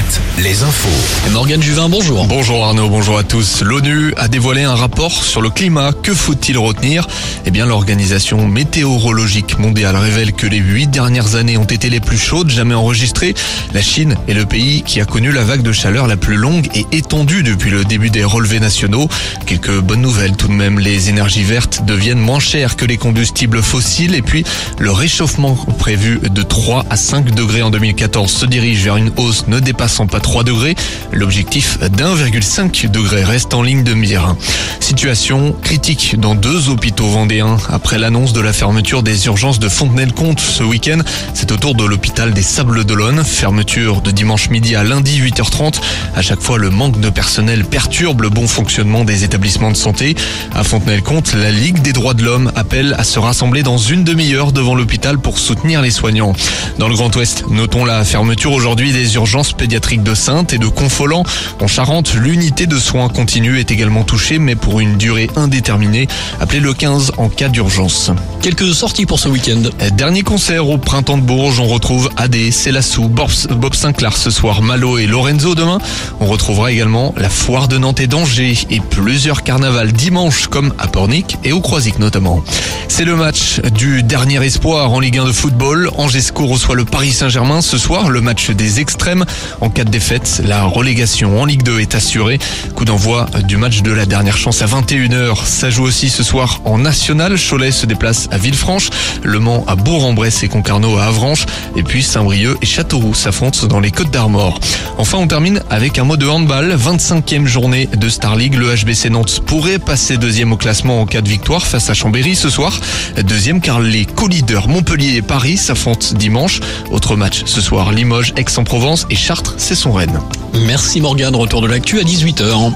Alouette, les infos. Et Morgane Juvin, bonjour. Bonjour Arnaud, bonjour à tous. L'ONU a dévoilé un rapport sur le climat. Que faut-il retenir? Eh bien, l'Organisation météorologique mondiale révèle que les huit dernières années ont été les plus chaudes jamais enregistrées. La Chine est le pays qui a connu la vague de chaleur la plus longue et étendue depuis le début des relevés nationaux. Quelques bonnes nouvelles tout de même. Les énergies vertes deviennent moins chères que les combustibles fossiles et puis le réchauffement prévu de 3 à 5 degrés en 2014 se dirige vers une hausse ne dépassant pas 3 degrés. L'objectif d'1,5 degré reste en ligne de mire. Situation critique dans deux hôpitaux vendéens après l'annonce de la fermeture des urgences de Fontenay-le-Comte ce week-end. C'est autour de l'hôpital des Sables d'Olonne. Fermeture de dimanche midi à lundi 8h30. À chaque fois, le manque de personnel perturbe le bon fonctionnement des établissements de santé. À Fontenay-le-Comte, la Ligue des droits de l'homme appelle à se rassembler dans une demi-heure devant l'hôpital pour soutenir les soignants. Dans le Grand Ouest, notons la fermeture aujourd'hui des urgences pédiatriques de Sainte et de Confolant. En Charente, l'unité de soins continue est également touchée, mais pour une durée indéterminée. Appelez le 15 en cas d'urgence. Quelques sorties pour ce week-end. Dernier concert au printemps de Bourges, on retrouve AD, Célassou, Bob Sinclair ce soir, Malo et Lorenzo demain. On retrouvera également la foire de Nantes et d'Angers et plusieurs carnavals dimanche comme à Pornic et au Croisic notamment. C'est le match du dernier espoir en Ligue 1 de football. Angesco reçoit le Paris Saint-Germain ce soir, le match des extrêmes. En cas de défaite, la relégation en Ligue 2 est assurée. Coup d'envoi du match de la dernière chance à 21h. Ça joue aussi ce soir en national. Cholet se déplace à Villefranche, Le Mans à Bourg-en-Bresse et Concarneau à Avranches. Et puis Saint-Brieuc et Châteauroux s'affrontent dans les Côtes d'Armor. Enfin, on termine avec un mot de handball. 25e journée de Star League. Le HBC Nantes pourrait passer deuxième au classement en cas de victoire face à Chambéry ce soir. Deuxième car les co-leaders Montpellier et Paris s'affrontent dimanche. Autre match ce soir, Limoges, Aix-en-Provence et Chartres, c'est son Rennes. Merci Morgane, retour de l'actu à 18h.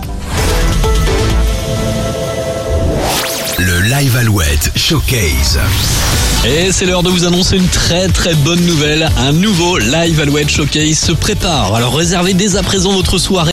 Le Live Alouette Showcase. Et c'est l'heure de vous annoncer une très très bonne nouvelle. Un nouveau Live Alouette Showcase se prépare. Alors réservez dès à présent votre soirée.